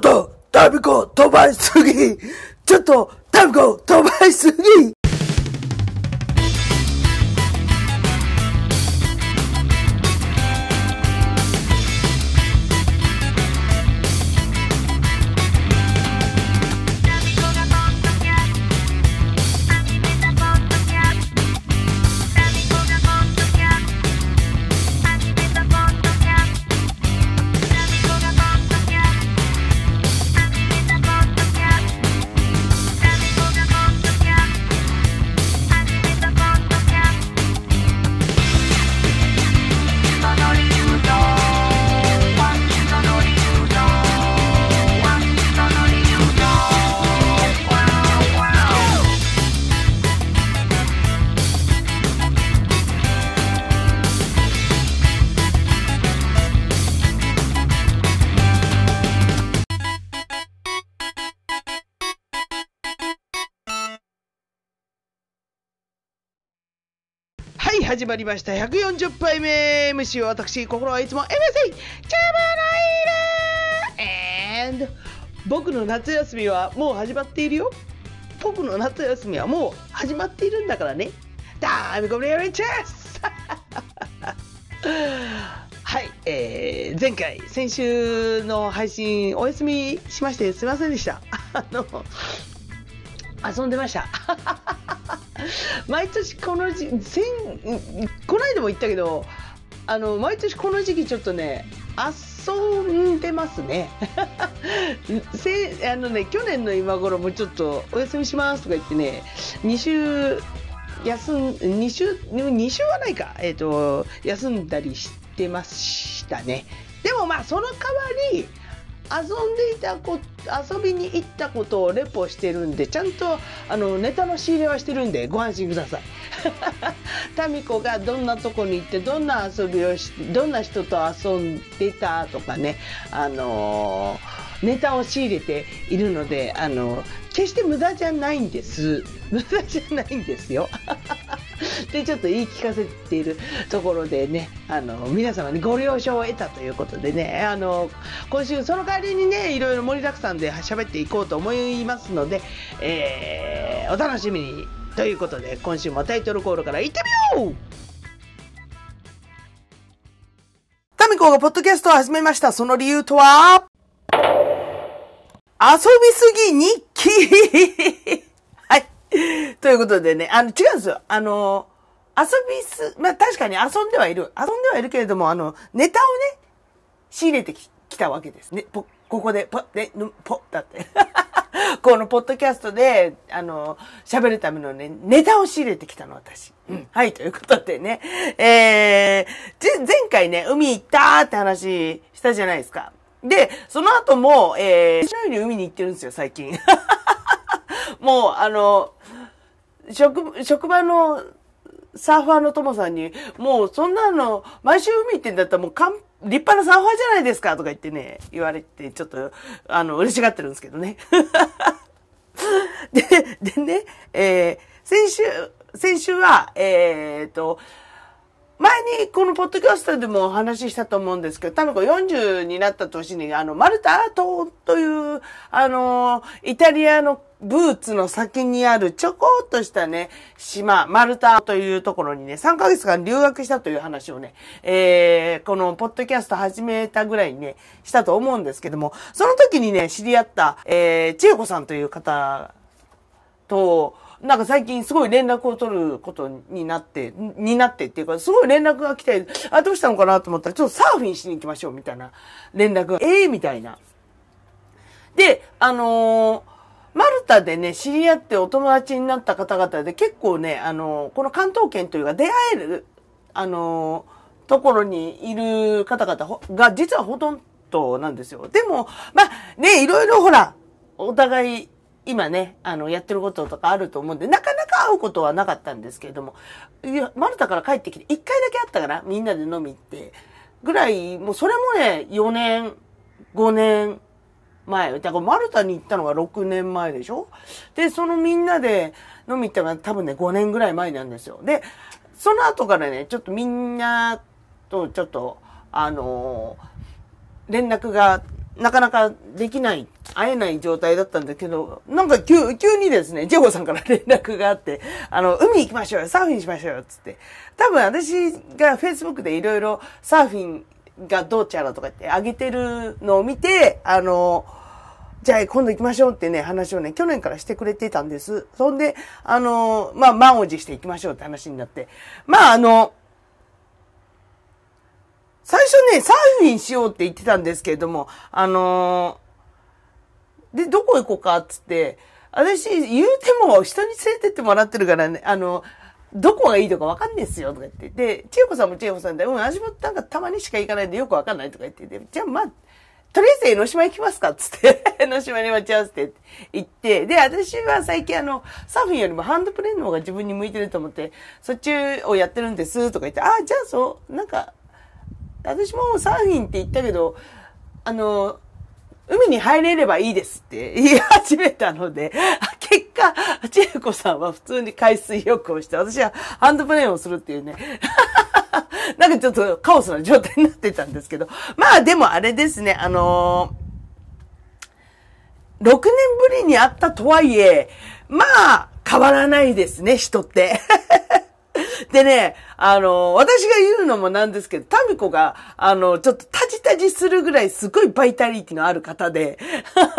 っと、タビコ飛ばしすぎ。ちょっと、タビコ飛ばしすぎ。始まりました。140杯目 MC は私、心はいつも MC、チャバナイル !And 僕の夏休みはもう始まっているよ。僕の夏休みはもう始まっているんだからね。ダーミコブレアリチェス はい、えー、前回、先週の配信お休みしましてすいませんでした。あの、遊んでました。毎年この時先この間も言ったけどあの毎年この時期ちょっとね遊んでますね。せあのね去年の今頃もちょっとお休みしますとか言ってね2週休ん2週2週はないか、えーと、休んだりしてましたね。でもまあその代わり遊んでいたこ遊びに行ったことをレポしてるんでちゃんとあのネタの仕入れはしてるんでご安心ください。タミコがどんなとこに行ってどんな遊びをしどんな人と遊んでたとかねあのー、ネタを仕入れているのであの決して無駄じゃないんです 無駄じゃないんですよ。でちょっと言い聞かせているところでねあの皆様にご了承を得たということでねあの今週その代わりにねいろいろ盛りだくさんで喋っていこうと思いますので、えー、お楽しみにということで今週もタイトルコールからいってみよう!タミコがポッドキャストを始めました。その理由とは？遊びすぎ日記。ということでね、あの、違うんですよ。あの、遊びす、まあ、確かに遊んではいる。遊んではいるけれども、あの、ネタをね、仕入れてきたわけですね。ぽ、ここで、ぽ、で、ぬ、ぽ、だって。このポッドキャストで、あの、喋るためのね、ネタを仕入れてきたの、私。うん。はい、ということでね。えー、前回ね、海行ったって話したじゃないですか。で、その後も、えー、のように海に行ってるんですよ、最近。もう、あの、職、職場のサーファーの友さんに、もうそんなの、毎週海行ってんだったらもうかん、立派なサーファーじゃないですかとか言ってね、言われて、ちょっと、あの、嬉しがってるんですけどね。で、でね、えー、先週、先週は、えー、と、前にこのポッドキャストでもお話ししたと思うんですけど、多分こ40になった年に、あの、マルタ島という、あの、イタリアのブーツの先にあるちょこっとしたね、島、マルタというところにね、3ヶ月間留学したという話をね、えー、このポッドキャスト始めたぐらいにね、したと思うんですけども、その時にね、知り合った、えー、千恵子さんという方と、なんか最近すごい連絡を取ることになって、になってっていうか、すごい連絡が来て、あ、どうしたのかなと思ったら、ちょっとサーフィンしに行きましょうみたいな連絡が、ええー、みたいな。で、あのー、マルタでね、知り合ってお友達になった方々で結構ね、あの、この関東圏というか出会える、あのところにいる方々が実はほとんどなんですよ。でも、まあね、いろいろほら、お互い今ね、あの、やってることとかあると思うんで、なかなか会うことはなかったんですけれども、いや、マルタから帰ってきて、一回だけ会ったから、みんなで飲み行って、ぐらい、もうそれもね、4年、5年前。だからマルタに行ったのが6年前でしょ？で、そのみんなで飲み行ったのが多分ね、5年ぐらい前なんですよ。で、その後からね、ちょっとみんなとちょっと、あのー、連絡がなかなかできない、会えない状態だったんだけど、なんか急急にですね、ジェゴさんから連絡があって、あの、海行きましょうよ、サーフィンしましょうよ、つって。多分私が Facebook でいろいろサーフィンがどうちゃらとか言って上げてるのを見て、あの、じゃあ今度行きましょうってね、話をね、去年からしてくれてたんです。そんで、あの、まあ、満を持して行きましょうって話になって。まあ、あの、最初ね、サーフィンしようって言ってたんですけれども、あのーで、どこ行こうかっつって、私、言うても人に連れてってもらってるからね、あの、どこがいいとかわかんないですよとか言って。で、千恵子さんも千恵子さんで、うん、私もなんかたまにしか行かないんでよくわかんないとか言ってて、じゃあまあ、とりあえず江ノ島行きますかっつって、江ノ島に待ち合わせて行って、で、私は最近あの、サーフィンよりもハンドプレーの方が自分に向いてると思って、そっちをやってるんですとか言って、ああ、じゃあそう、なんか、私もサーフィンって言ったけど、あの、海に入れればいいですって 言い始めたので、結果、千恵子さんは普通に海水浴をして、私はハンドプレーンをするっていうね、なんかちょっとカオスな状態になってたんですけど、まあでもあれですね、あの6年ぶりに会ったとはいえ、まあ、変わらないですね、人って。でね、あの、私が言うのもなんですけど、タミコが、あの、ちょっとタジタジするぐらいすごいバイタリティのある方で、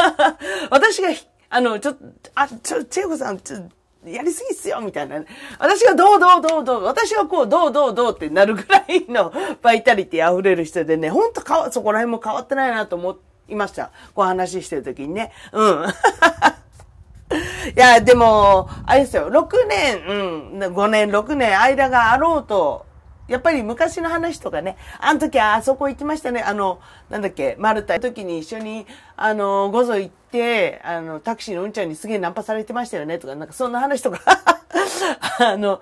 私が、あの、ちょっと、あ、ちょ、チェコさん、ちょ、やりすぎっすよ、みたいな。ね私がどうどうどうどう、私がこう、どうどうどうってなるぐらいの バイタリティ溢れる人でね、ほんとかわ、そこら辺も変わってないなと思いました。こう話してる時にね。うん。いや、でも、あれですよ、6年、うん、5年、6年、間があろうと、やっぱり昔の話とかね、あの時あそこ行きましたね、あの、なんだっけ、マルタの時に一緒に、あの、ごぞ行って、あの、タクシーのうんちゃんにすげえナンパされてましたよね、とか、なんかそんな話とか、あの、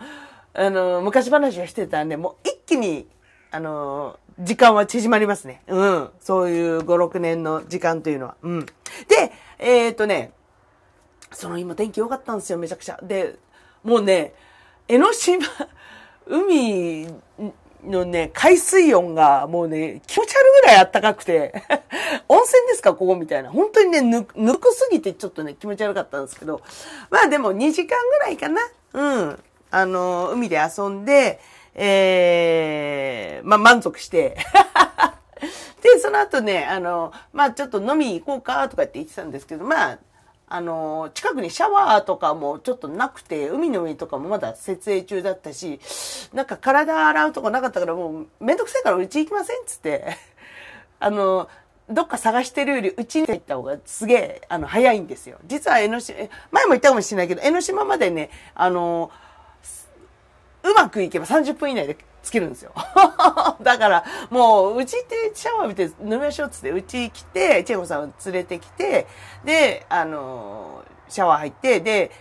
あの、昔話をしてたんで、もう一気に、あの、時間は縮まりますね。うん。そういう5、6年の時間というのは。うん。で、えっ、とね、その今天気良かったんですよ、めちゃくちゃ。で、もうね、江ノ島、海のね、海水温がもうね、気持ち悪いぐらい暖かくて、温泉ですか、ここみたいな。本当にね、ぬ、ぬくすぎてちょっとね、気持ち悪かったんですけど、まあでも2時間ぐらいかな。うん。あの、海で遊んで、えー、まあ満足して、で、その後ね、あの、まあちょっと飲み行こうかとかって言ってたんですけど、まあ、あの、近くにシャワーとかもちょっとなくて、海の上とかもまだ設営中だったし、なんか体洗うとこなかったからもうめんどくさいからうち行きませんっつって、あの、どっか探してるよりうちに行った方がすげえ、あの、早いんですよ。実は江ノ島、前も言ったかもしれないけど、江ノ島までね、あの、うまくいけば30分以内でつけるんですよ。だから、もう、うちってシャワー浴びて飲みましょうっつって、うち来て、チェコさんを連れてきて、で、あの、シャワー入って、で、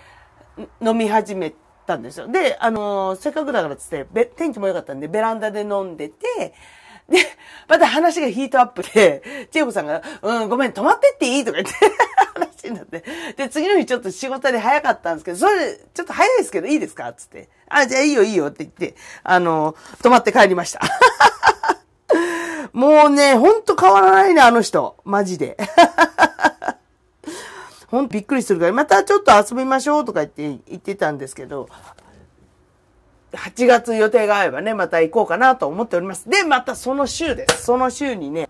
飲み始めたんですよ。で、あの、せっかくだからっつって、べ天気も良かったんで、ベランダで飲んでて、で、また話がヒートアップで、チェコさんが、うん、ごめん、泊まってっていい？とか言って、になって。で、次の日ちょっと仕事で早かったんですけど、それ、ちょっと早いですけどいいですか？つって。あ、じゃあいいよいいよって言って、あの、泊まって帰りました。もうね、ほんと変わらないね、あの人。マジで。ほんとびっくりするから、またちょっと遊びましょうとか言って言ってたんですけど、8月予定が合えばね、また行こうかなと思っております。で、またその週です。その週にね、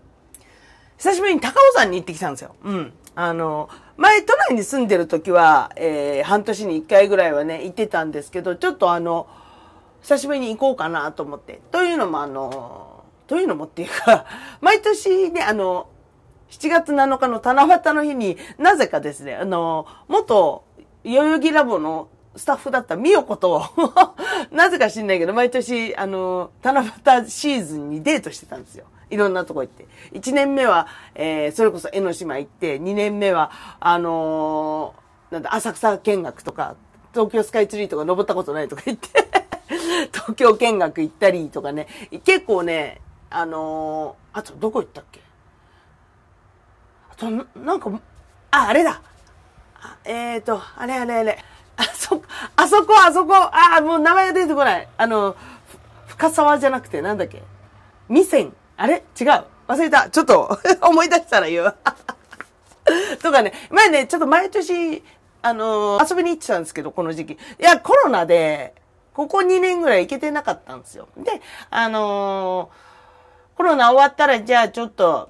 久しぶりに高尾山に行ってきたんですよ。うん。あの、前都内に住んでる時は、えー、半年に1回ぐらいはね、行ってたんですけど、ちょっとあの、久しぶりに行こうかなと思って。というのもあの、というのもっていうか、毎年ね、あの、7月7日の七夕の日になぜかですね、あの、元代々木ラボのスタッフだったみよこと、なぜか知んないけど、毎年、あの、七夕シーズンにデートしてたんですよ。いろんなとこ行って。1年目は、えー、それこそ江ノ島行って、2年目は、あのーなんだ、浅草見学とか、東京スカイツリーとか登ったことないとか言って、東京見学行ったりとかね、結構ね、あのーあとどこ行ったっけ？あと、ななんか、あ、あれだ。あえーと、あれあれあれ。あそ、あそこ、あそこ。あ、もう名前が出てこない。あの、深沢じゃなくて、なんだっけ？味仙。あれ？違う。忘れた。ちょっと 思い出したら言う。とかね、前ね、ちょっと毎年、あのー遊びに行ってたんですけど、この時期。いや、コロナで、ここ2年ぐらい行けてなかったんですよ。で、あのーコロナ終わったら、じゃあちょっと、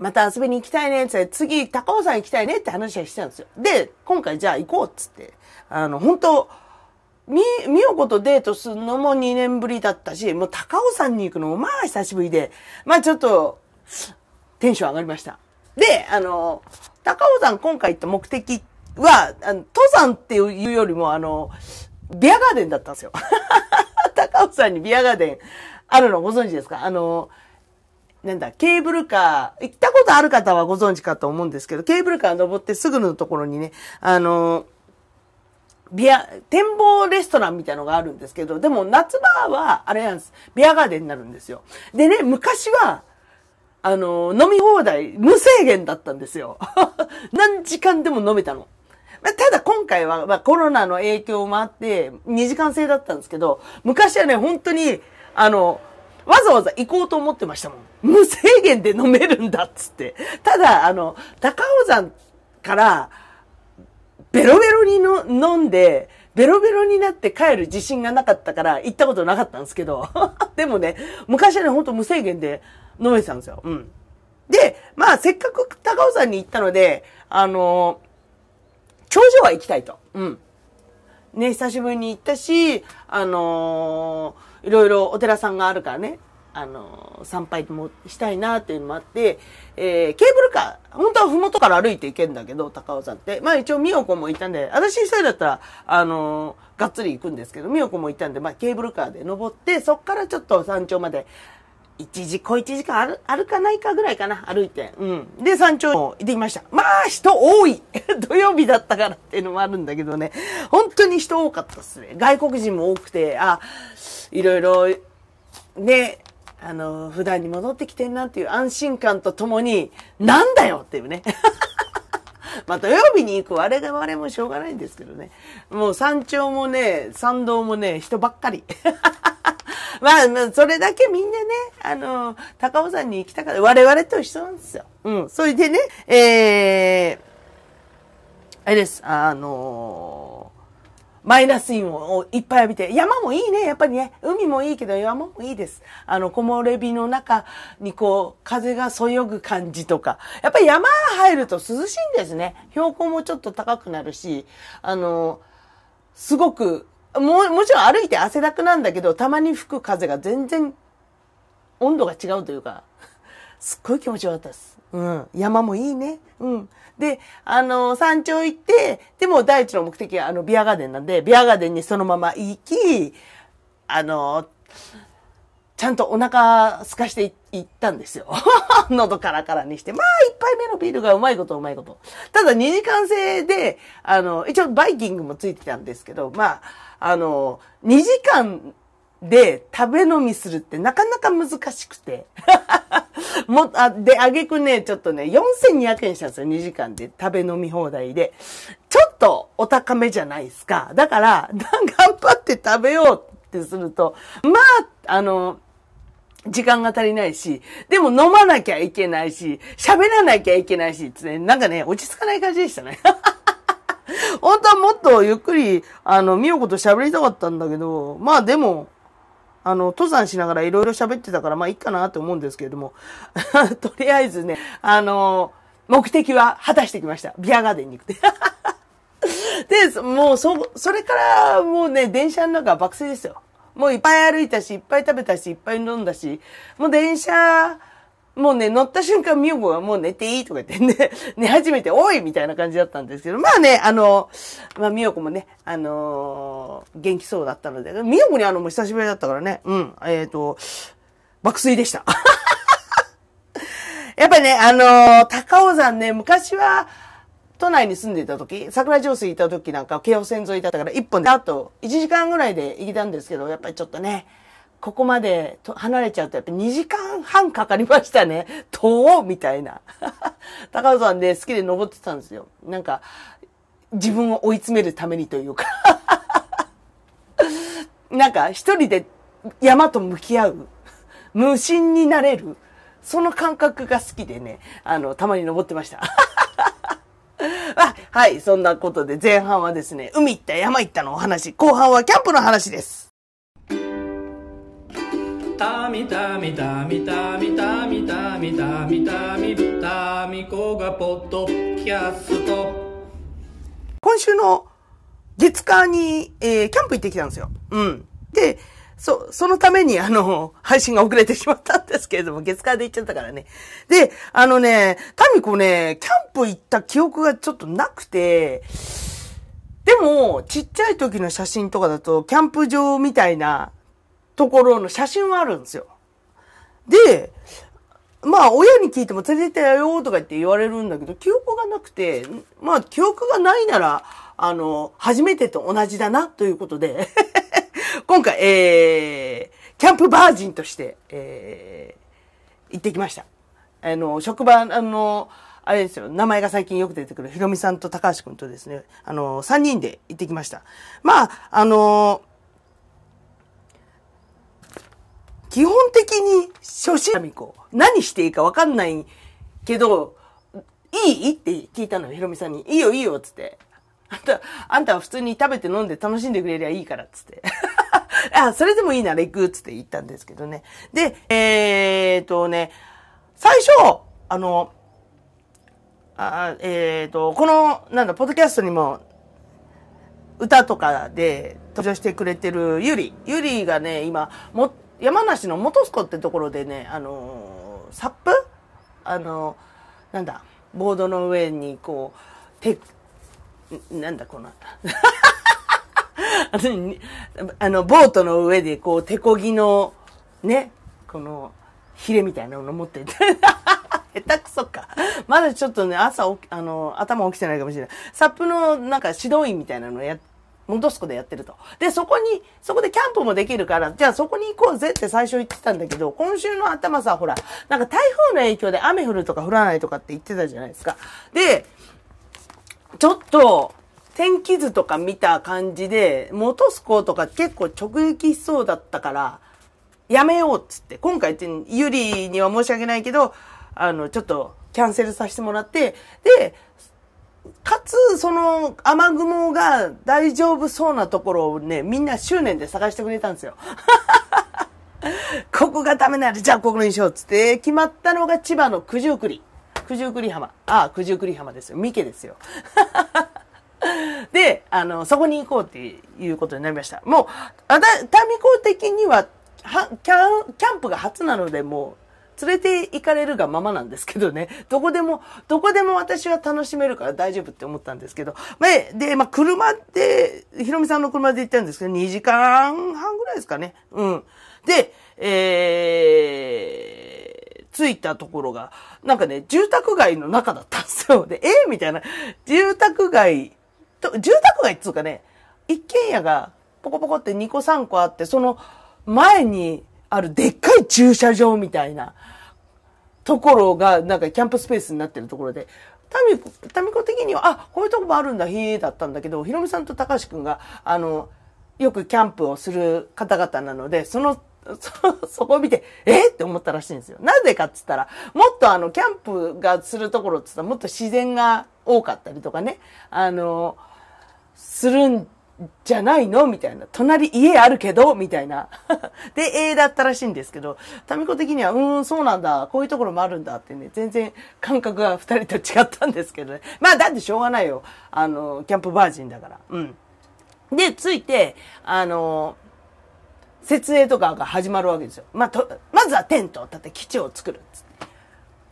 また遊びに行きたいねって、次、高尾山行きたいねって話はしてたんですよ。で、今回じゃあ行こうっつって、あの、本当み、みよことデートするのも2年ぶりだったし、もう高尾山に行くのもまあ久しぶりで、まあちょっと、テンション上がりました。で、あの、高尾山今回行った目的は、あの登山っていうよりも、あの、ビアガーデンだったんですよ。高尾山にビアガーデンあるのご存知ですか？あの、なんだ、ケーブルカー、行ったことある方はご存知かと思うんですけど、ケーブルカー登ってすぐのところにね、あの、ビア、展望レストランみたいのがあるんですけど、でも夏場は、あれなんです。ビアガーデンになるんですよ。でね、昔は、あの、飲み放題、無制限だったんですよ。何時間でも飲めたの。まただ今回は、まあ、コロナの影響もあって、2時間制だったんですけど、昔はね、本当に、あの、わざわざ行こうと思ってましたもん。無制限で飲めるんだっつって。ただ、あの、高尾山から、ベロベロにの飲んで、ベロベロになって帰る自信がなかったから行ったことなかったんですけど。でもね、昔はね、ほんと無制限で飲めてたんですよ。うん。で、まあ、せっかく高尾山に行ったので、あの頂上は行きたいと。うん。ね、久しぶりに行ったし、あのーいろいろお寺さんがあるからね、あの参拝もしたいなっていうのもあって、えーケーブルカー、本当はふもとから歩いて行けんだけど、高尾山って。まあ一応、みよこも行ったんで、私一人だったら、あのがっつり行くんですけど、みよこも行ったんで、まあケーブルカーで登って、そっからちょっと山頂まで、一時、小一時間ある、あるかないかぐらいかな、歩いて。うん。で、山頂行ってきました。まあ、人多い 土曜日だったからっていうのもあるんだけどね。本当に人多かったっすね。外国人も多くて、あ、いろいろ、ね、あの、普段に戻ってきてんなっていう安心感とともに、なんだよっていうね。まあ土曜日に行く我々もしょうがないんですけどね。もう山頂もね、山道もね、人ばっかり。まあ、まあそれだけみんなね、あの、高尾山に行きたかった。我々と一緒なんですよ。うん。それでね、えー、あれです、あのマイナスインをいっぱい浴びて、山もいいね、やっぱりね。海もいいけど山もいいです。あの、木漏れ日の中にこう、風がそよぐ感じとか。やっぱり山入ると涼しいんですね。標高もちょっと高くなるし、あの、すごく、も、もちろん歩いて汗だくなんだけど、たまに吹く風が全然温度が違うというか、すっごい気持ちよかったです。うん。山もいいね。うん。で、あの、山頂行って、でも第一の目的はあの、ビアガーデンなんで、ビアガーデンにそのまま行き、あの、ちゃんとお腹空かしていったんですよ。喉カラカラにして。まあ、一杯目のビールがうまいことうまいこと。ただ、二時間制で、あの、一応バイキングもついてたんですけど、まあ、あの、2時間で食べ飲みするってなかなか難しくて。もあで、あげくね、ちょっとね、4200円したんですよ、2時間で食べ飲み放題で。ちょっとお高めじゃないですか。だから、頑張って食べようってすると、まあ、あの、時間が足りないし、でも飲まなきゃいけないし、喋らなきゃいけないし、つね、なんかね、落ち着かない感じでしたね。本当はもっとゆっくり、あの、みよこと喋りたかったんだけど、まあでも、あの、登山しながらいろいろ喋ってたから、まあいいかなと思うんですけれども、とりあえずね、あの、目的は果たしてきました。ビアガーデンに行くって。で、もう、そ、それから、もうね、電車の中は爆睡ですよ。もういっぱい歩いたし、いっぱい食べたし、いっぱい飲んだし、もう電車、もうね、乗った瞬間、みよこがもう寝ていいとか言ってね、寝始めて、おいみたいな感じだったんですけど、まあね、あの、まあ、みよこもね、あのー元気そうだったので、みよこにあの、もう久しぶりだったからね、うん、えっ、と、爆睡でした。やっぱりね、あのー高尾山ね、昔は、都内に住んでいた時、桜上水いた時なんか、京王線沿いだったから、一本で、あと1時間ぐらいで行けたんですけど、やっぱりちょっとね、ここまで離れちゃうと、やっぱ2時間半かかりましたね。遠みたいな。高尾山で好きで登ってたんですよ。なんか、自分を追い詰めるためにというか。なんか、一人で山と向き合う。無心になれる。その感覚が好きでね、あの、たまに登ってました。あはい、そんなことで前半はですね、海行った山行ったのお話、後半はキャンプの話です。たみたみたみたみたみたみたみたみたみこがポッドキャスト今週の月火に、えーキャンプ行ってきたんですよ。うん。で、そ、そのためにあの、配信が遅れてしまったんですけれども、月火で行っちゃったからね。で、あのね、タミコね、キャンプ行った記憶がちょっとなくて、でも、ちっちゃい時の写真とかだと、キャンプ場みたいなところの写真はあるんですよ。で、まあ、親に聞いても連れてったよとか言って言われるんだけど、記憶がなくて、まあ、記憶がないなら、あの、初めてと同じだなということで、今回、えー、キャンプバージンとして、えー、行ってきました。あの、職場、あの、あれですよ、名前が最近よく出てくる、ひろみさんと高橋くんとですね、あの、3人で行ってきました。まあ、あの、基本的に初心者こ何していいか分かんないけど、いい？って聞いたのよ、ひろみさんに。いいよ、いいよ、つって。あんた、あんたは普通に食べて飲んで楽しんでくれりゃいいから、つって。あ、それでもいいなら行く、つって言ったんですけどね。で、えーとね、最初、あの、あえーと、この、なんだ、ポッドキャストにも歌とかで登場してくれてるゆり。ゆりがね、今、も、山梨の本栖湖ってところでね、あのーサップ？あのーなんだ、ボードの上にこう、て、なんだこの、あのにあの、ボートの上でこう、手こぎの、ね、この、ヒレみたいなもの持ってて。下手くそか。まだちょっとね、朝、あの、頭起きてないかもしれない。サップのなんか指導員みたいなのやってをや、戻す子でやってると。で、そこに、そこでキャンプもできるから、じゃあそこに行こうぜって最初言ってたんだけど、今週の頭さ、ほら、なんか台風の影響で雨降るとか降らないとかって言ってたじゃないですか。で、ちょっと、天気図とか見た感じで、元栖湖とか結構直撃しそうだったから、やめようっつって、今回って、ゆりには申し訳ないけど、あの、ちょっとキャンセルさせてもらって、で、かつ、その雨雲が大丈夫そうなところをね、みんな執念で探してくれたんですよ。ここがダメなら、じゃあここにしようっつって、決まったのが千葉の九十九里。九十九里浜。ああ、九十九里浜ですよ。三毛ですよ。で、あの、そこに行こうっていうことになりました。もう、あた、タミコ的には、は、キャン、キャンプが初なので、もう、連れて行かれるがままなんですけどね。どこでも、どこでも私は楽しめるから大丈夫って思ったんですけど。まあ、で、まあ、車で、ひろみさんの車で行ったんですけど、2時間半ぐらいですかね。うん。で、えー、着いたところが、なんかね、住宅街の中だったんですよ。で、え？ー、みたいな。住宅街、と住宅街っつうかね、一軒家がポコポコって2個3個あって、その前にあるでっかい駐車場みたいなところが、なんかキャンプスペースになってるところで、タミ、タミコ的には、あ、こういうとこもあるんだ、へえ、だったんだけど、ひろみさんと高橋くんが、あの、よくキャンプをする方々なので、その、そ、そこを見て、えって思ったらしいんですよ。なぜかっつったら、もっとあの、キャンプがするところっつったら、もっと自然が多かったりとかね、あの、するんじゃないの？みたいな。隣家あるけど？みたいな。で、A だったらしいんですけど、タミコ的には、うーん、そうなんだ。こういうところもあるんだってね、全然感覚が二人と違ったんですけどね。まあ、だってしょうがないよ。あの、キャンプバージンだから。うん。で、ついて、あの、設営とかが始まるわけですよ。まあ、と、まずはテントを立て、基地を作るっっ。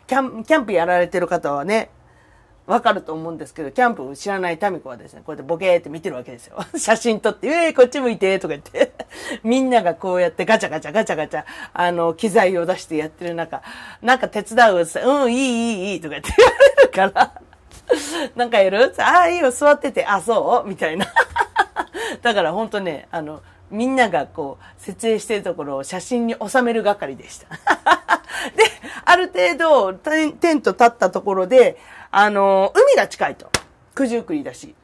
キャン、キャンプやられてる方はね、わかると思うんですけど、キャンプを知らないタミコはですね、こうやってボケーって見てるわけですよ。写真撮って、えー、こっち向いて、とか言って。みんながこうやってガチャガチャガチャガチャ、あの、機材を出してやってる中、なんか手伝うっつってうん、いい、いい、いい、とか言って 言われるから、なんかやるああ、いいよ、座ってて、あ、そう？みたいな。だから本当ね、あの、みんながこう、設営してるところを写真に収める係でした。で、ある程度、テント立ったところで、あの、海が近いと。九十九里だし。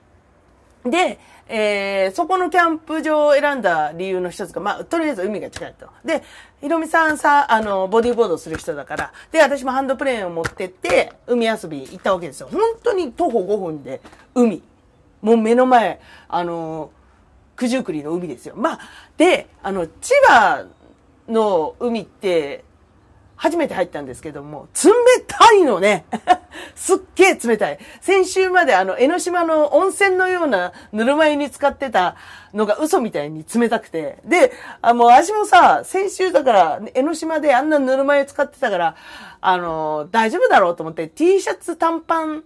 で、えー、そこのキャンプ場を選んだ理由の一つが、まあ、とりあえず海が近いと。で、ひろみさんさ、あの、ボディーボードする人だから、で、私もハンドプレーンを持ってって、海遊び行ったわけですよ。本当に徒歩5分で、海。もう目の前、あの、九十九里の海ですよ。まあ、で、あの、千葉の海って、初めて入ったんですけども、冷たいのね。すっげえ冷たい。先週まであの、江ノ島の温泉のようなぬるま湯に使ってたのが嘘みたいに冷たくて。で、あもう私もさ、先週だから、江ノ島であんなぬるま湯使ってたから、あの、大丈夫だろうと思って T シャツ短パン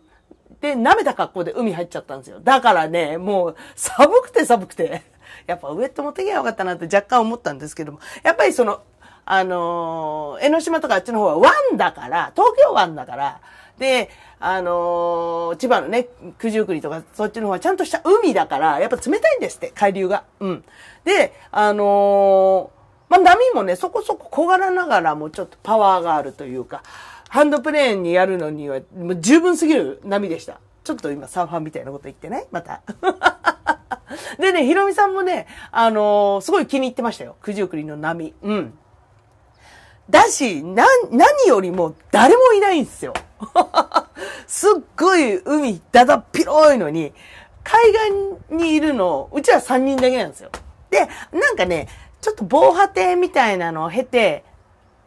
で、舐めた格好で海入っちゃったんですよ。だからね、もう寒くて寒くて。やっぱウェット持ってきゃよかったなって若干思ったんですけども。やっぱりその、あのー江ノ島とかあっちの方は湾だから、東京湾だから、で、あのー千葉のね、九十九里とかそっちの方はちゃんとした海だから、やっぱ冷たいんですって、海流が。うん。で、あのーまあ、波もね、そこそこ小柄ながらもちょっとパワーがあるというか、ハンドプレーンにやるのにはもう十分すぎる波でした。ちょっと今サーファーみたいなこと言ってないまた。でね、ひろみさんもね、あのーすごい気に入ってましたよ。九十九里の波。うん。だし、な、何よりも誰もいないんですよ。すっごい海だだっ広いのに、海岸にいるの、うちは3人だけなんですよ。で、なんかね、ちょっと防波堤みたいなのを経て、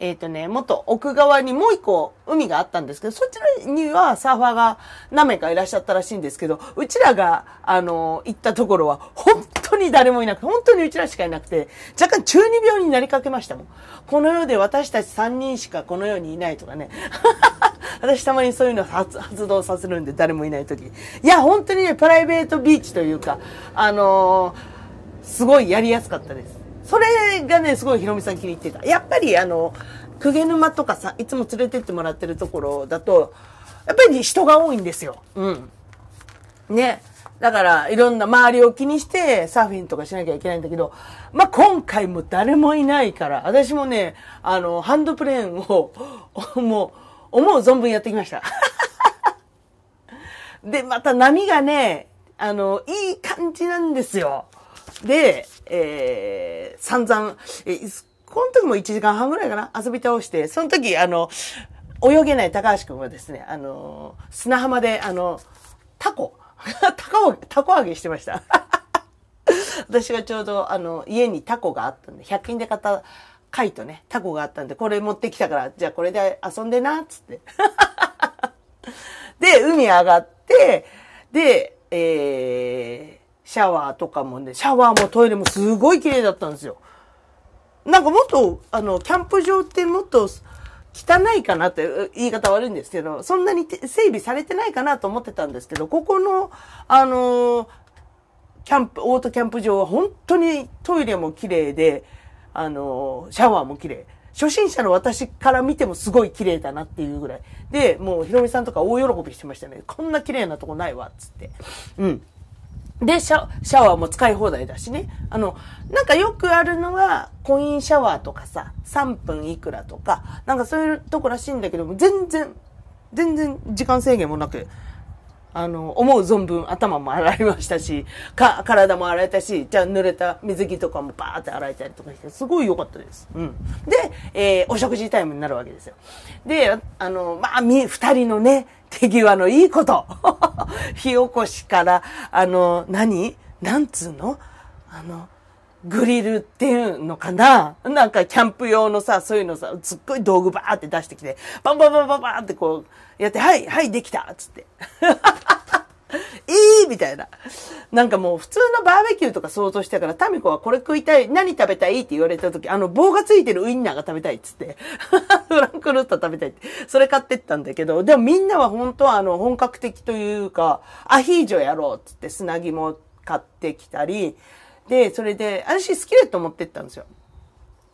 えっ、とね、もっと奥側にもう一個海があったんですけど、そっちにはサーファーが何名かいらっしゃったらしいんですけど、うちらが、あの、行ったところは本当に誰もいなくて、本当にうちらしかいなくて、若干中二病になりかけましたもん。この世で私たち3人しかこの世にいないとかね。私たまにそういうの発発動させるんで、誰もいない時。いや、本当にね、プライベートビーチというか、あのーすごいやりやすかったです。それがね、すごいひろみさん気に入ってた。やっぱりあの、公家沼とかさ、いつも連れてってもらってるところだと、やっぱり人が多いんですよ。うん。ね。だから、いろんな周りを気にしてサーフィンとかしなきゃいけないんだけど、まあ、今回も誰もいないから、私もね、あの、ハンドプレーンを、もう、思う存分やってきました。で、また波がね、あの、いい感じなんですよ。で、えー、散々、えーこの時も1時間半ぐらいかな、遊び倒して、その時、あの、泳げない高橋くんはですね、あの、砂浜で、あの、タコ、タコ、タコ揚げしてました。私がちょうど、あの、家にタコがあったんで、100均で買った貝とね、タコがあったんで、これ持ってきたから、じゃあこれで遊んでな、つって。で、海上がって、で、えー、シャワーとかもね、シャワーもトイレもすごい綺麗だったんですよ。なんかもっと、あの、キャンプ場ってもっと汚いかなって言い方悪いんですけど、そんなに整備されてないかなと思ってたんですけど、ここの、あのキャンプ、オートキャンプ場は本当にトイレも綺麗で、あの、シャワーも綺麗。初心者の私から見てもすごい綺麗だなっていうぐらい。で、もうひろみさんとか大喜びしてましたね。こんな綺麗なとこないわ、つって。うん。で、シャシャワーも使い放題だしね。あの、なんかよくあるのは、コインシャワーとかさ、3分いくらとか、なんかそういうとこらしいんだけども、全然、全然時間制限もなく、あの、思う存分頭も洗いましたし、か、体も洗えたし、じゃあ濡れた水着とかもバーって洗えたりとかして、すごい良かったです。うん。で、えーお食事タイムになるわけですよ。で、あの、まあ、み、二人のね、手際のいいこと。火起こしから、あの、何？なんつうの？あの、グリルっていうのかな？なんかキャンプ用のさ、そういうのさ、すっごい道具バーって出してきて、バンバンバンバンバンってこう、やって、はい、はい、できたっつって。いいみたいな。なんかもう普通のバーベキューとか想像してたから、タミコはこれ食いたい、何食べたいって言われた時、あの棒がついてるウインナーが食べたいっつって、フランクルット食べたいって、それ買ってったんだけど、でもみんなは本当はあの本格的というか、アヒージョやろうっつって砂肝買ってきたり、で、それで、私スキレット持ってったんですよ。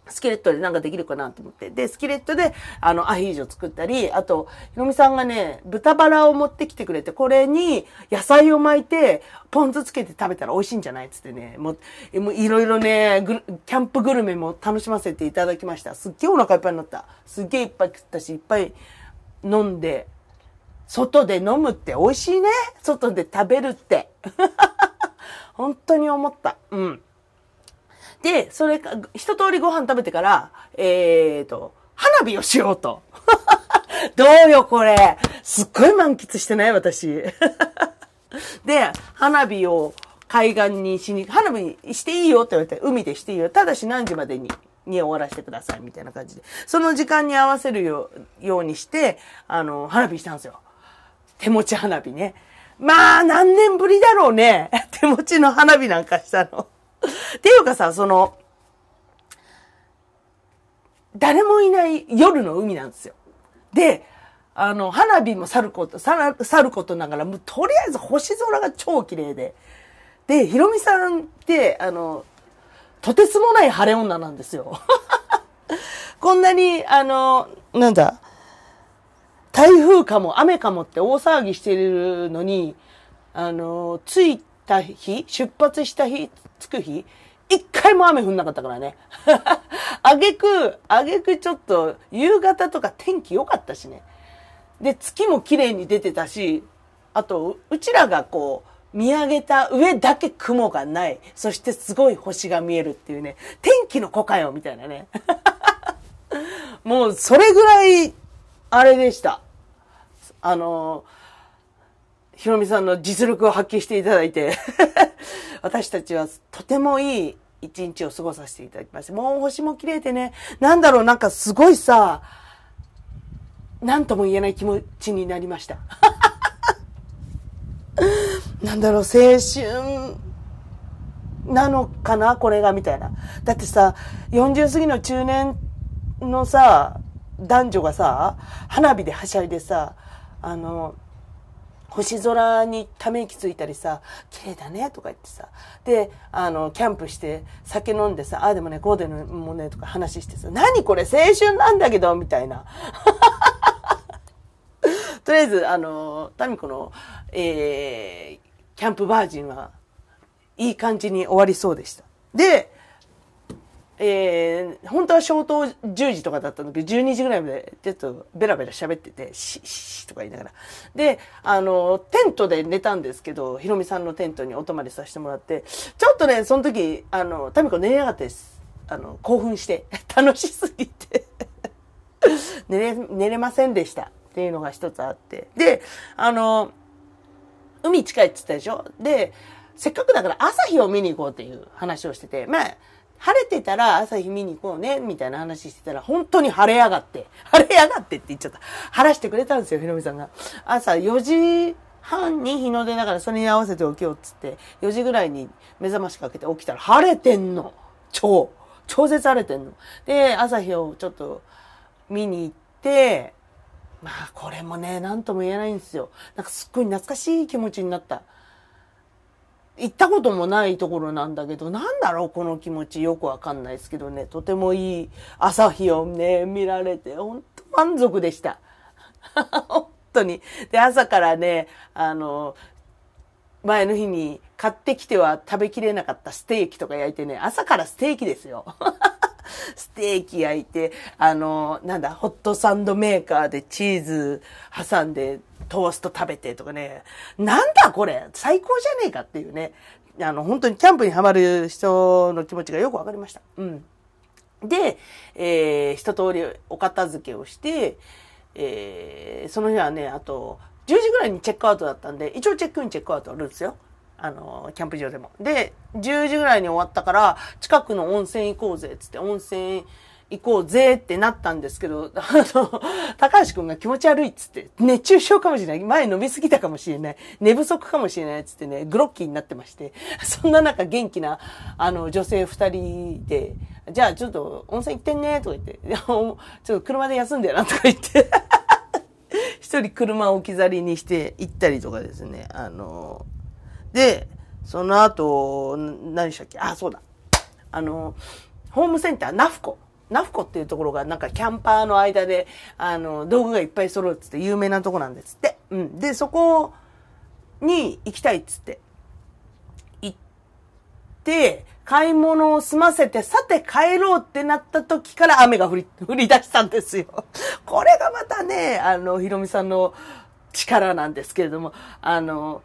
スキレットでなんかできるかなと思って。で、スキレットで、あの、アヒージョ作ったり、あと、ひろみさんがね、豚バラを持ってきてくれて、これに野菜を巻いて、ポン酢つけて食べたら美味しいんじゃないつってね、もう、もういろいろね、キャンプグルメも楽しませていただきました。すっげえお腹いっぱいになった。すっげえいっぱい食ったし、いっぱい飲んで、外で飲むって美味しいね。外で食べるって。本当に思った。うん。で、それか、一通りご飯食べてから、えーと、花火をしようと。どうよ、これ。すっごい満喫してない私。で、花火を海岸にしに、花火していいよって言われて、海でしていいよ。ただし何時までに、に終わらせてください、みたいな感じで。その時間に合わせるよようにして、あの、花火したんですよ。手持ち花火ね。まあ、何年ぶりだろうね。手持ちの花火なんかしたの。っていうかさ、その、誰もいない夜の海なんですよ。で、あの、花火もさること、さ、さることながら、もうとりあえず星空が超綺麗で。で、ひろみさんって、あの、とてつもない晴れ女なんですよ。こんなに、あの、なんだ、台風かも雨かもって大騒ぎしてるのに、あの、着いた日、出発した日、着く日、一回も雨降んなかったからね。あげく、あげくちょっと夕方とか天気良かったしね。で、月も綺麗に出てたし、あと、うちらがこう、見上げた上だけ雲がない。そしてすごい星が見えるっていうね。天気の子かよみたいなね。もう、それぐらい、あれでした。あの、ひろみさんの実力を発揮していただいて、私たちはとてもいい一日を過ごさせていただきました。もう星も綺麗でね、なんだろう、なんかすごいさ、なんとも言えない気持ちになりました。なんだろう、青春なのかなこれが、みたいな。だってさ、40過ぎの中年のさ、男女がさ、花火ではしゃいでさ、あの、星空にため息ついたりさ、綺麗だねとか言ってさ、で、あの、キャンプして酒飲んでさ、ああでもね、こうでもね、とか話してさ、何これ青春なんだけど、みたいな。とりあえず、あの、タミコの、えー、キャンプバージンは、いい感じに終わりそうでした。で、えー、本当は消灯10時とかだったんだけど、12時ぐらいまでちょっとベラベラ喋ってて、シッシッとか言いながら。で、あの、テントで寝たんですけど、ひろみさんのテントにお泊まりさせてもらって、ちょっとね、その時、あの、タミコ寝れなかったです。あの、興奮して、楽しすぎて。寝れ、寝れませんでした。っていうのが一つあって。で、あの、海近いって言ったでしょ？で、せっかくだから朝日を見に行こうっていう話をしてて、まあ、晴れてたら朝日見に行こうね、みたいな話してたら、本当に晴れやがって、晴れやがってって言っちゃった。晴らしてくれたんですよ、ひろみさんが。朝4時半に日の出だからそれに合わせて起きようっつって、4時ぐらいに目覚ましかけて起きたら晴れてんの。超。超絶晴れてんの。で、朝日をちょっと見に行って、まあこれもね、なんとも言えないんですよ。なんかすっごい懐かしい気持ちになった。行ったこともないところなんだけど、なんだろうこの気持ちよくわかんないですけどね、とてもいい朝日をね、見られて、ほんと満足でした。本当に。で、朝からね、あの、前の日に買ってきては食べきれなかったステーキとか焼いてね、朝からステーキですよ。ステーキ焼いて、あの、なんだ、ホットサンドメーカーでチーズ挟んでトースト食べてとかね、なんだこれ最高じゃねえかっていうね。あの、本当にキャンプにハマる人の気持ちがよくわかりました。うん。で、えー、一通りお片付けをして、えー、その日はね、あと、10時ぐらいにチェックアウトだったんで、一応チェックインチェックアウトあるんですよ。あの、キャンプ場でも。で、10時ぐらいに終わったから、近くの温泉行こうぜ、つって、温泉行こうぜってなったんですけど、あの、高橋くんが気持ち悪いっつって、熱中症かもしれない。前飲みすぎたかもしれない。寝不足かもしれないっつってね、グロッキーになってまして、そんな中元気な、あの、女性二人で、じゃあちょっと温泉行ってんね、とか言って、ちょっと車で休んでよな、とか言って。一人車を置き去りにして行ったりとかですね。あの、で、その後、何したっけ？あ、そうだ。あの、ホームセンター、ナフコ。ナフコっていうところがなんかキャンパーの間で、あの、道具がいっぱい揃うっつって有名なとこなんですって。うん。で、そこに行きたいっつって。行って、買い物を済ませて、さて帰ろうってなった時から雨が降り、降り出したんですよ。これがまたね、あの、ひろみさんの力なんですけれども、あの、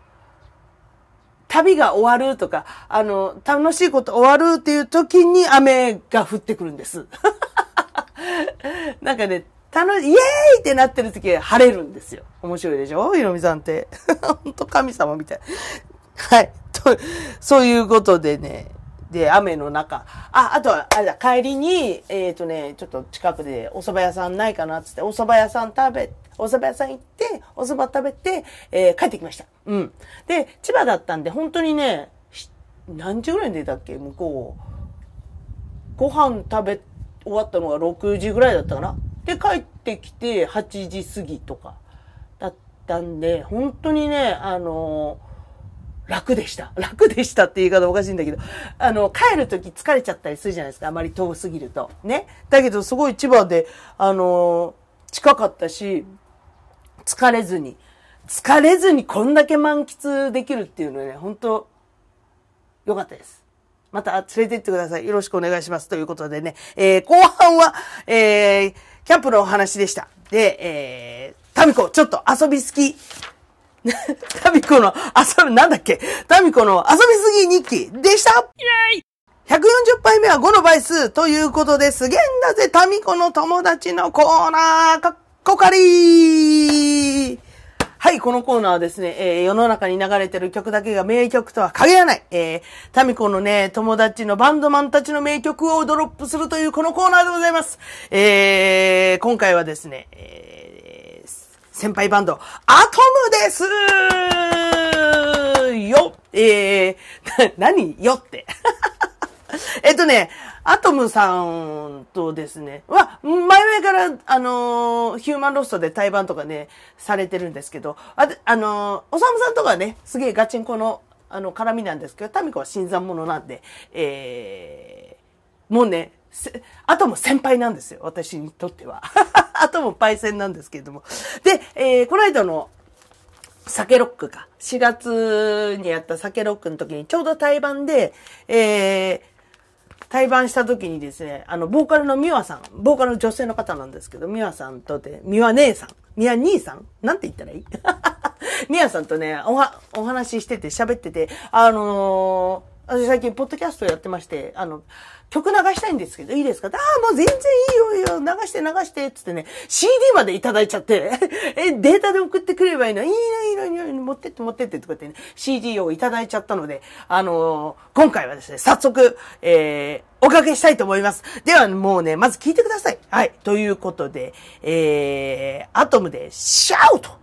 旅が終わるとか、あの、楽しいこと終わるっていう時に雨が降ってくるんです。なんかね、楽しい、イエーイってなってる時は晴れるんですよ。面白いでしょ？ひろみさんって。本当神様みたい。はい。と、そういうことでね、で、雨の中。あ、あとは、あれだ、帰りに、えっ、とね、ちょっと近くでお蕎麦屋さんないかなっつって、お蕎麦屋さん食べ、お蕎麦屋さん行って、お蕎麦食べて、えー帰ってきました。うん。で、千葉だったんで、本当にね、何時ぐらいに出たっけ向こう。ご飯食べ終わったのが6時ぐらいだったかな。で、帰ってきて8時過ぎとかだったんで、本当にね、あの楽でした。楽でしたって言い方おかしいんだけど、あの、帰るとき疲れちゃったりするじゃないですか。あまり遠すぎると。ね。だけど、すごい千葉で、あの近かったし、疲れずに、疲れずにこんだけ満喫できるっていうのはね、本当よかったです。また連れて行ってください。よろしくお願いします。ということでね、えー、後半は、えー、キャンプのお話でした。で、えー、タミコ、ちょっと遊び好き。タミコの遊び、なんだっけ？タミコの遊びすぎ日記でした。140杯目は5の倍数。ということですげんだぜ、タミコの友達のコーナー、かっこかりはい、このコーナーはですね、えー世の中に流れてる曲だけが名曲とは限らない、えー、タミコのね、友達のバンドマンたちの名曲をドロップするというこのコーナーでございます。えー、今回はですね、えー、先輩バンド、アトムですよえー、何？よって。えっとね、アトムさんとですね、は、前々から、あのーヒューマンロストで対バンとかね、されてるんですけど、ああのーおさむさんとかね、すげえガチンコの、あの、絡みなんですけど、タミコは新参者なんで、えー、もうね、アトム先輩なんですよ、私にとっては。アトムパイセンなんですけれども。で、えー、この間の、酒ロックか。4月にやった酒ロックの時にちょうど対バンで、えー、対バンした時にですね、あの、ボーカルのミワさん、ボーカルの女性の方なんですけど、ミワさんとで、ミワ姉さん、ミワ兄さんなんて言ったらいい？ミワさんとね、おは、お話ししてて喋ってて、あのー私最近、ポッドキャストやってまして、あの、曲流したいんですけど、いいですか？ああ、もう全然いいよ、いいよ、流して流して、つってね、CD までいただいちゃって、え、データで送ってくればいいの？いいの、いいの、いいの、持ってって、持ってって、とかってね、CD をいただいちゃったので、あのー今回はですね、早速、えー、おかけしたいと思います。では、もうね、まず聞いてください。はい。ということで、えー、アトムで、シャウト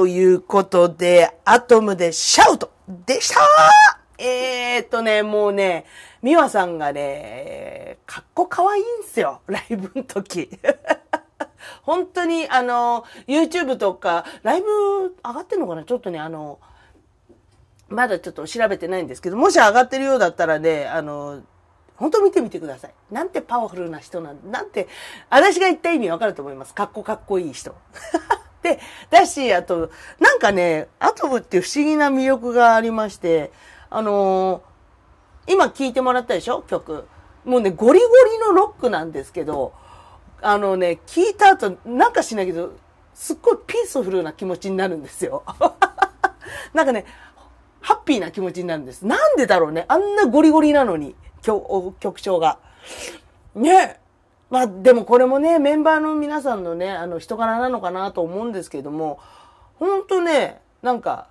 ということで、アトムでシャウトでしたえーっとね、もうね、ミワさんがね、かっこかわいいんすよ、ライブの時。本当に、あの、YouTube とか、ライブ上がってんのかな？ちょっとね、あの、まだちょっと調べてないんですけど、もし上がってるようだったらね、あの、本当見てみてください。なんてパワフルな人なんなんて、私が言った意味わかると思います。かっこかっこいい人。で、だし、あと、なんかね、アトムって不思議な魅力がありまして、あのー今聴いてもらったでしょ？曲。もうね、ゴリゴリのロックなんですけど、あのね、聴いた後、なんかしないけど、すっごいピースフルな気持ちになるんですよ。なんかね、ハッピーな気持ちになるんです。なんでだろうね。あんなゴリゴリなのに、曲曲調が。ね。まあでもこれもね、メンバーの皆さんのね、あの人柄なのかなと思うんですけども、ほんとね、なんか、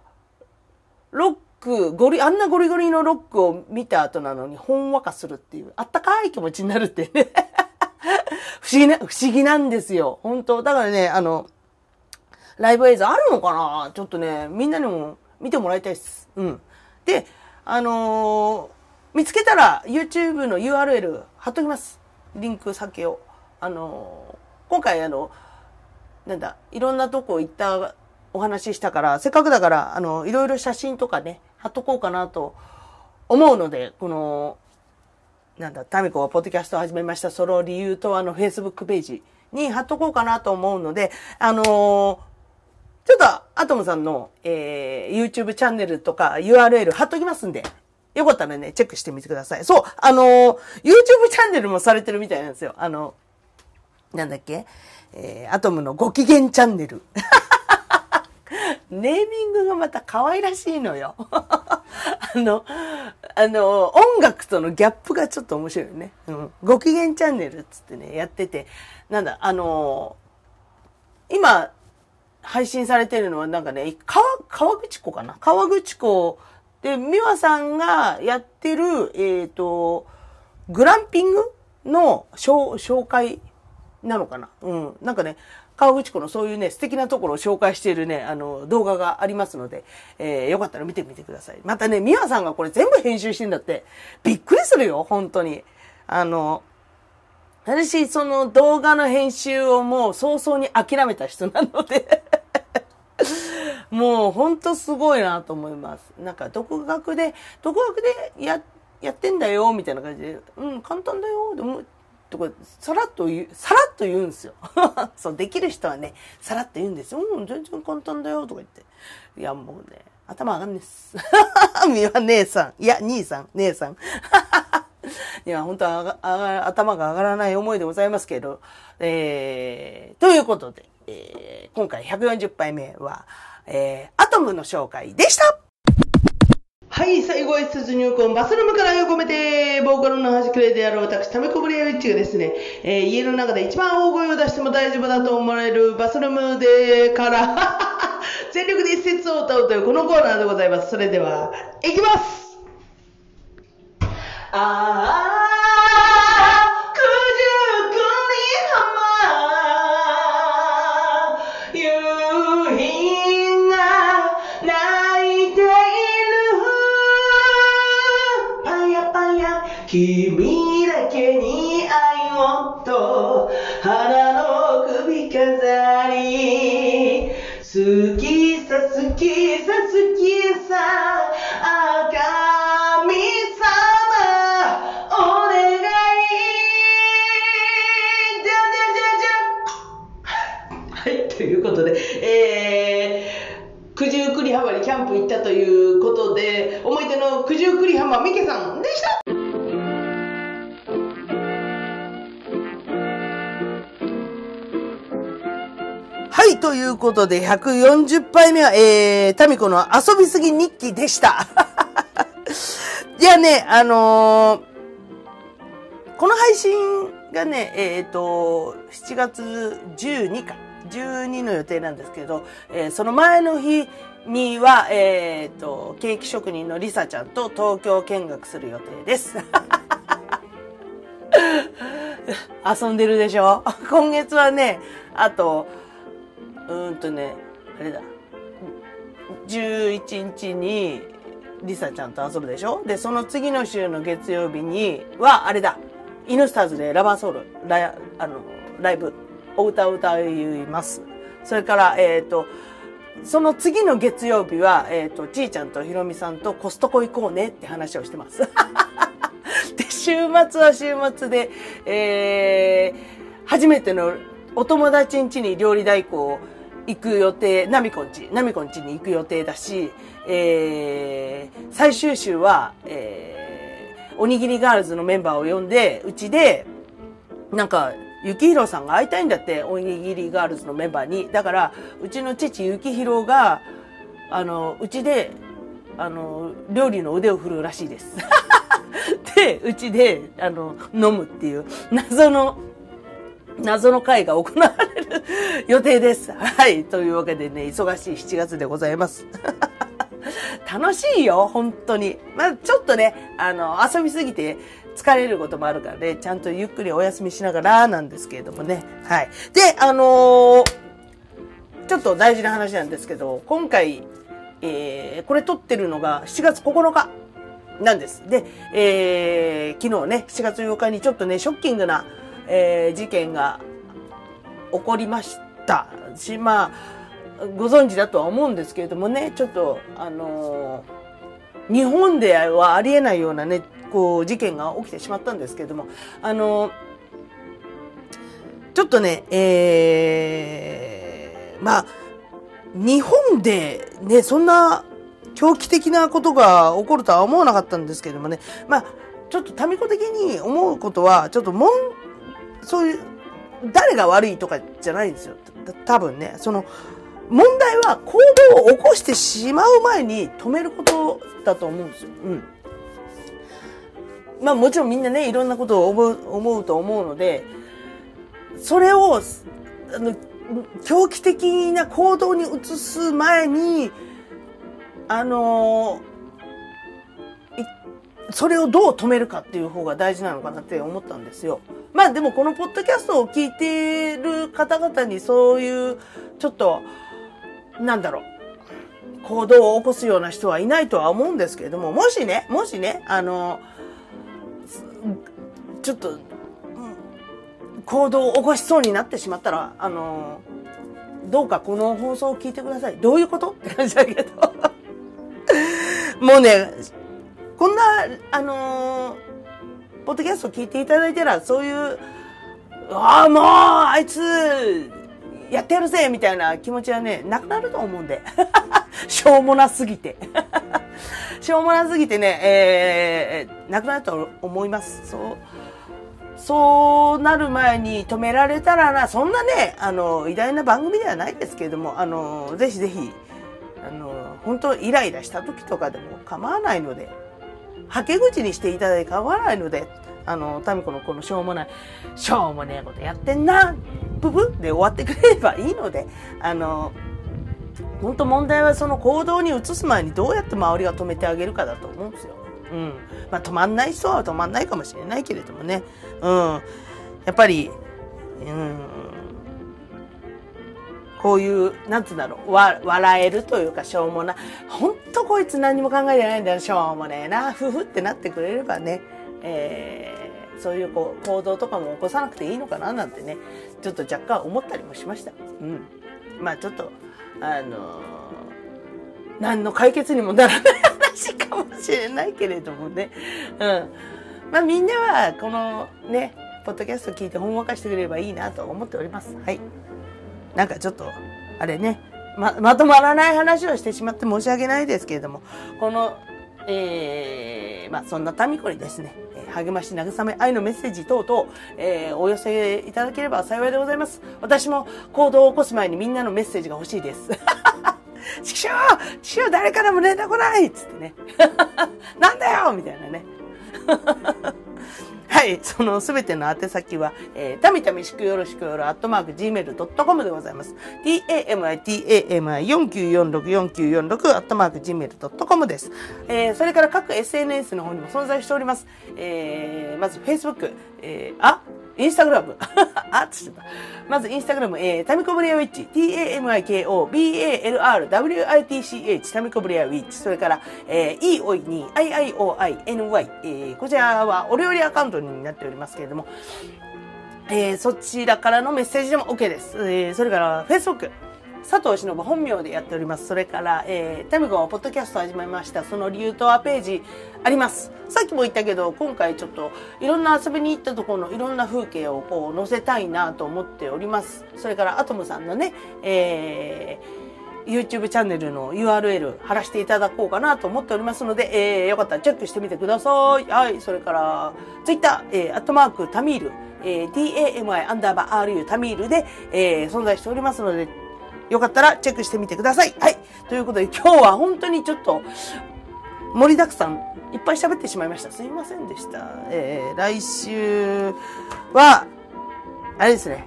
ロック、ゴリ、あんなゴリゴリのロックを見た後なのにほんわかするっていう、あったかい気持ちになるってね。不思議な、不思議なんですよ。本当だからね、あの、ライブ映像あるのかな？ちょっとね、みんなにも見てもらいたいです。うん。で、あのー見つけたら YouTube の URL 貼っときます。リンク先を。あの今回あの、なんだ、いろんなとこ行ったお話ししたから、せっかくだから、あの、いろいろ写真とかね、貼っとこうかなと思うので、この、なんだ、タミコがポッドキャストを始めました、その理由とあの、Facebook ページに貼っとこうかなと思うので、あのちょっと、アトムさんの、えー、YouTube チャンネルとか URL 貼っときますんで、よかったらね、チェックしてみてください。そう、あのー YouTube チャンネルもされてるみたいなんですよ。あの、なんだっけ？えー、アトムのご機嫌チャンネル。ネーミングがまた可愛らしいのよ。あの、あの、音楽とのギャップがちょっと面白いよね。うん。ご機嫌チャンネルっつってね、やってて、なんだ、あのー、今、配信されてるのはなんかね、川、川口湖かな？川口湖で、美和さんがやってる、えっ、と、グランピングの紹介なのかな？うん。なんかね、川口湖のそういうね、素敵なところを紹介しているね、あの、動画がありますので、えーよかったら見てみてください。またね、美和さんがこれ全部編集してんだって、びっくりするよ、本当に。あの、私、その動画の編集をもう早々に諦めた人なので、もうほんとすごいなと思います。なんか独学で、独学でや、やってんだよ、みたいな感じで、うん、簡単だよ、でも、とか、さらっと言う、さらっと言うんですよ。そう、できる人はね、さらっと言うんですよ。うん、全然簡単だよ、とか言って。いや、もうね、頭上がんねっす。みは姉さん。いや、兄さん、姉さん。いや、本当は上が上が頭が上がらない思いでございますけど、えー、ということで、えー、今回140杯目は、えー、アトムの紹介でしたはい、最後は出入魂バスルームから愛を込めて、ボーカルの端くれである私、タメコブリアウィッチがですね、えー家の中で一番大声を出しても大丈夫だと思われるバスルームでから、全力で一節を歌うというこのコーナーでございます。それでは、いきますああ、君だけに愛をと、花の首飾り。好きさ好きさ好きさ、あ神様、お願い。じゃじゃじゃじゃ。はい、ということで、えー、九十九里浜にキャンプ行ったということで、思い出の九十九里浜みけさんということで、140杯目は、えー、タミコの遊びすぎ日記でした。いやね、あのーこの配信がね、えっ、と、7月12か、12の予定なんですけど、えーその前の日には、えっ、と、ケーキ職人のリサちゃんと東京見学する予定です。遊んでるでしょ？今月はね、あと、うんとね、あれだ。11日に、リサちゃんと遊ぶでしょ？で、その次の週の月曜日には、あれだ、イヌスターズでラバーソウル、ラあのライブ、お歌を歌います。それから、えっ、と、その次の月曜日は、えっ、と、ちーちゃんとひろみさんとコストコ行こうねって話をしてます。で、週末は週末で、えー、初めてのお友達ん家に料理代行行く予定、ナミコん家、ナミコん家に行く予定だし、えー、最終週は、えー、おにぎりガールズのメンバーを呼んで、うちで、なんか、ゆきひろさんが会いたいんだって、おにぎりガールズのメンバーに。だから、うちの父ゆきひろが、あの、うちで、あの、料理の腕を振るうらしいです。で、うちで、あの、飲むっていう、謎の、謎の会が行われる予定です。はい。というわけでね、忙しい7月でございます。楽しいよ、本当に。まあちょっとね、あの、遊びすぎて疲れることもあるからね、ちゃんとゆっくりお休みしながらなんですけれどもね。はい。で、あのーちょっと大事な話なんですけど、今回、えー、これ撮ってるのが7月9日なんです。で、えー、昨日ね、7月8日にちょっとね、ショッキングな、えー、事件が起こりました。し、まあ、ご存知だとは思うんですけれどもね、ちょっと、あのー日本ではありえないようなね、こう、事件が起きてしまったんですけれども、あのーちょっとね、えー、まあ、日本でね、そんな狂気的なことが起こるとは思わなかったんですけれどもね、まあ、ちょっと民子的に思うことは、ちょっともん、そういう、誰が悪いとかじゃないんですよ。多分ね、その、問題は行動を起こしてしまう前に止めることだと思うんですよ。うん。まあもちろんみんなね、いろんなことを思う思うと思うので、それを、あの、狂気的な行動に移す前に、あのそれをどう止めるかっていう方が大事なのかなって思ったんですよ。まあでもこのポッドキャストを聞いてる方々にそういう、ちょっと、なんだろう、行動を起こすような人はいないとは思うんですけれども、もしね、もしね、あの、ちょっと、行動を起こしそうになってしまったら、あの、どうかこの放送を聞いてください。どういうこと？って感じだけど。もうね、こんな、あのポッドキャスト聞いていただいたら、そういう、ああ、もう、あいつ、やってやるぜみたいな気持ちはね、なくなると思うんで。しょうもなすぎて。しょうもなすぎてね、えー、なくなると思います。そう。そうなる前に止められたらな、そんなね、あの、偉大な番組ではないですけれども、あの、ぜひぜひ、あの、本当イライラした時とかでも構わないので、はけ口にしていただいて構わないので、あの、タミコのこのしょうもない、しょうもねえことやってんな、ブブで終わってくれればいいので、あの、本当問題はその行動に移す前にどうやって周りが止めてあげるかだと思うんですよ。うん。まあ止まんない人は止まんないかもしれないけれどもね。うん。やっぱり、うん。こういう、なんつうんだろう、わ、笑えるというか、しょうもな。ほんとこいつ何も考えてないんだよ、しょうもねえな、ふふってなってくれればね、えー、そういうこう行動とかも起こさなくていいのかななんてね、ちょっと若干思ったりもしました。うん。まあちょっと、あのー何の解決にもならない話かもしれないけれどもね。うん。まあみんなはこのね、ポッドキャスト聞いてほんわかしてくれればいいなと思っております。はい。なんかちょっと、あれね、ま、まとまらない話をしてしまって申し訳ないですけれども、この、えー、まあそんな民子にですね、え励まし、慰め、愛のメッセージ等々、えーお寄せいただければ幸いでございます。私も行動を起こす前にみんなのメッセージが欲しいです。ちくしょうちくしょう誰からも連絡来ないっつってね。なんだよみたいなね。はい。そのすべての宛先は、えー、たみたみしくよろしくよろ、アットマーク、gmail.com でございます。tami,tami,4946,4946、アットマーク、gmail.com です。えー、それから各 SNS の方にも存在しております。えー、まず、Facebook、えー、あ、インスタグラム。あっつってた。まずインスタグラム、えー、タミコブレアウィッチ、t-a-m-i-k-o, b-a-l-r-w-i-t-c-h、タミコブレアウィッチ、それから、えー、e o i に i-i-o-i-n-y、えー、こちらはお料理アカウントになっておりますけれども、えー、そちらからのメッセージでも OK です。えー、それから Facebook。佐藤忍本名でやっております。それから、えー、タミコポッドキャスト始めました。その理由とはページあります。さっきも言ったけど、今回ちょっといろんな遊びに行ったところのいろんな風景をこう載せたいなと思っております。それからアトムさんのね、えー、YouTube チャンネルの URL 貼らせていただこうかなと思っておりますので、えー、よかったらチェックしてみてください。はい。それから、Twitter、えー、アットマークタミール、えー、tami アンダーバー ru タミールで、えー、存在しておりますので、よかったらチェックしてみてください。はい。ということで今日は本当にちょっと盛りだくさんいっぱい喋ってしまいました。すいませんでした。えー、来週は、あれですね。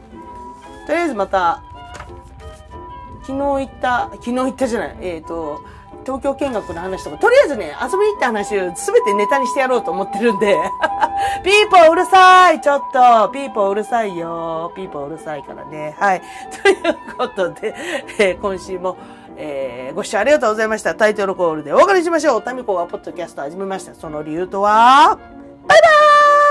とりあえずまた、昨日行った、昨日行ったじゃない、えっ、と、東京見学の話とか、とりあえずね、遊びに行った話をすべてネタにしてやろうと思ってるんで、ピーポーうるさいちょっとピーポーうるさいよピーポーうるさいからね。はい。ということで、えー今週も、えーご視聴ありがとうございました。タイトルコールでお別れしましょう。タミコがポッドキャスト始めました。その理由とは、バイバーイ